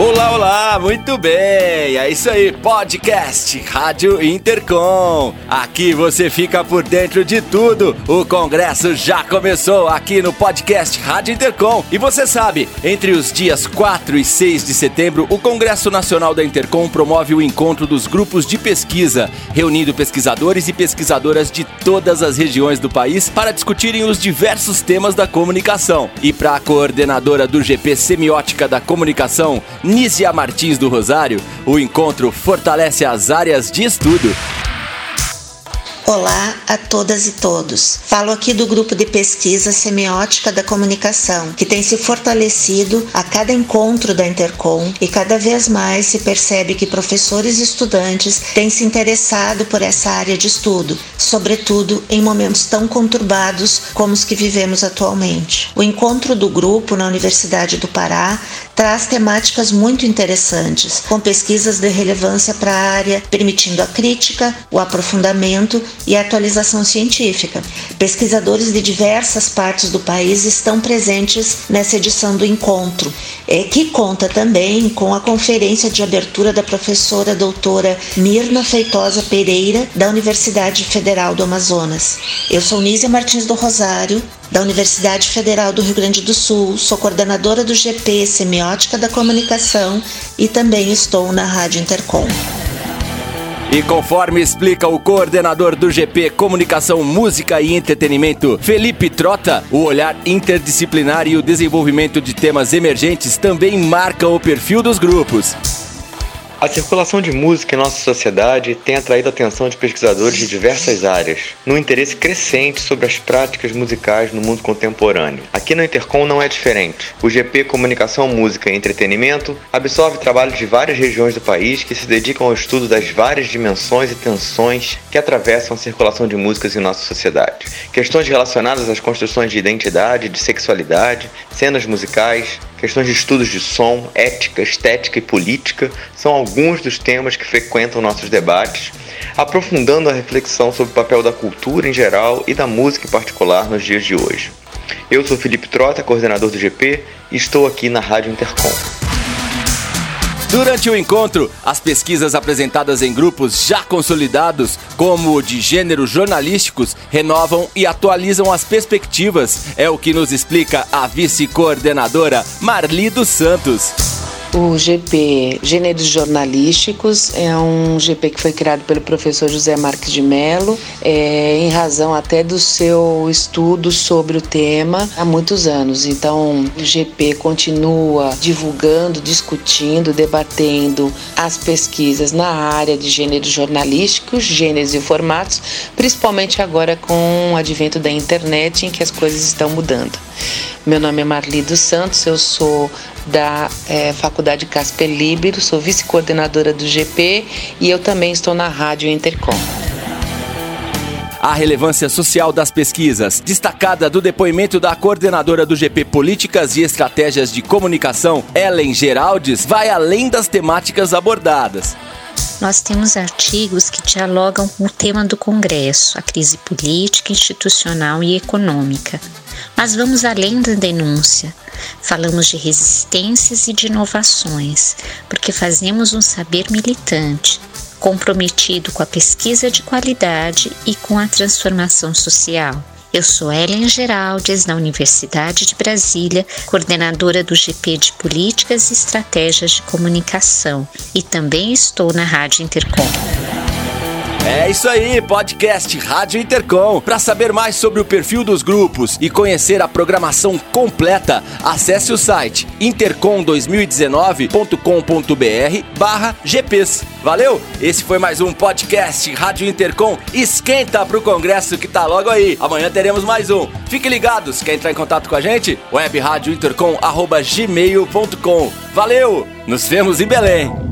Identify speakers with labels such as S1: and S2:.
S1: Olá, olá, muito bem. É isso aí, podcast Rádio Intercom. Aqui você fica por dentro de tudo. O congresso já começou aqui no podcast Rádio Intercom. E você sabe, entre os dias 4 e 6 de setembro, o Congresso Nacional da Intercom promove o encontro dos grupos de pesquisa, reunindo pesquisadores e pesquisadoras de todas as regiões do país para discutirem os diversos temas da comunicação. E para a coordenadora do GP Semiótica da Comunicação, Nícia Martins do Rosário, o encontro fortalece as áreas de estudo.
S2: Olá a todas e todos. Falo aqui do grupo de pesquisa Semiótica da Comunicação, que tem se fortalecido a cada encontro da Intercom e cada vez mais se percebe que professores e estudantes têm se interessado por essa área de estudo, sobretudo em momentos tão conturbados como os que vivemos atualmente. O encontro do grupo na Universidade do Pará traz temáticas muito interessantes, com pesquisas de relevância para a área, permitindo a crítica, o aprofundamento e atualização científica. Pesquisadores de diversas partes do país estão presentes nessa edição do encontro, é, que conta também com a conferência de abertura da professora doutora Mirna Feitosa Pereira, da Universidade Federal do Amazonas. Eu sou Nízia Martins do Rosário, da Universidade Federal do Rio Grande do Sul, sou coordenadora do GP Semiótica da Comunicação e também estou na Rádio Intercom.
S1: E conforme explica o coordenador do GP Comunicação, Música e Entretenimento, Felipe Trota, o olhar interdisciplinar e o desenvolvimento de temas emergentes também marcam o perfil dos grupos.
S3: A circulação de música em nossa sociedade tem atraído a atenção de pesquisadores de diversas áreas, num interesse crescente sobre as práticas musicais no mundo contemporâneo. Aqui no Intercom não é diferente. O GP Comunicação, Música e Entretenimento absorve trabalhos de várias regiões do país que se dedicam ao estudo das várias dimensões e tensões que atravessam a circulação de músicas em nossa sociedade. Questões relacionadas às construções de identidade, de sexualidade, cenas musicais, questões de estudos de som, ética, estética e política são alguns dos temas que frequentam nossos debates, aprofundando a reflexão sobre o papel da cultura em geral e da música em particular nos dias de hoje. Eu sou Felipe Trota, coordenador do GP, e estou aqui na Rádio Intercom.
S1: Durante o encontro, as pesquisas apresentadas em grupos já consolidados, como o de gêneros jornalísticos, renovam e atualizam as perspectivas. É o que nos explica a vice-coordenadora Marli dos Santos.
S4: O GP Gêneros Jornalísticos é um GP que foi criado pelo professor José Marques de Mello, é, em razão até do seu estudo sobre o tema há muitos anos. Então, o GP continua divulgando, discutindo, debatendo as pesquisas na área de gêneros jornalísticos, gêneros e formatos, principalmente agora com o advento da internet, em que as coisas estão mudando. Meu nome é Marli dos Santos, eu sou da é, Faculdade Casper Libero, sou vice-coordenadora do GP e eu também estou na Rádio Intercom.
S1: A relevância social das pesquisas, destacada do depoimento da coordenadora do GP Políticas e Estratégias de Comunicação, Ellen Geraldes, vai além das temáticas abordadas.
S5: Nós temos artigos que dialogam com o tema do Congresso, a crise política, institucional e econômica. Mas vamos além da denúncia. Falamos de resistências e de inovações, porque fazemos um saber militante, comprometido com a pesquisa de qualidade e com a transformação social. Eu sou Ellen Geraldes, da Universidade de Brasília, coordenadora do GP de Políticas e Estratégias de Comunicação, e também estou na Rádio Intercom.
S1: É isso aí, podcast Rádio Intercom. Para saber mais sobre o perfil dos grupos e conhecer a programação completa, acesse o site intercom2019.com.br/gps. Valeu? Esse foi mais um podcast Rádio Intercom. Esquenta pro congresso que tá logo aí. Amanhã teremos mais um. Fiquem ligados. Quer entrar em contato com a gente? Web Rádio Intercom@gmail.com. Valeu. Nos vemos em Belém.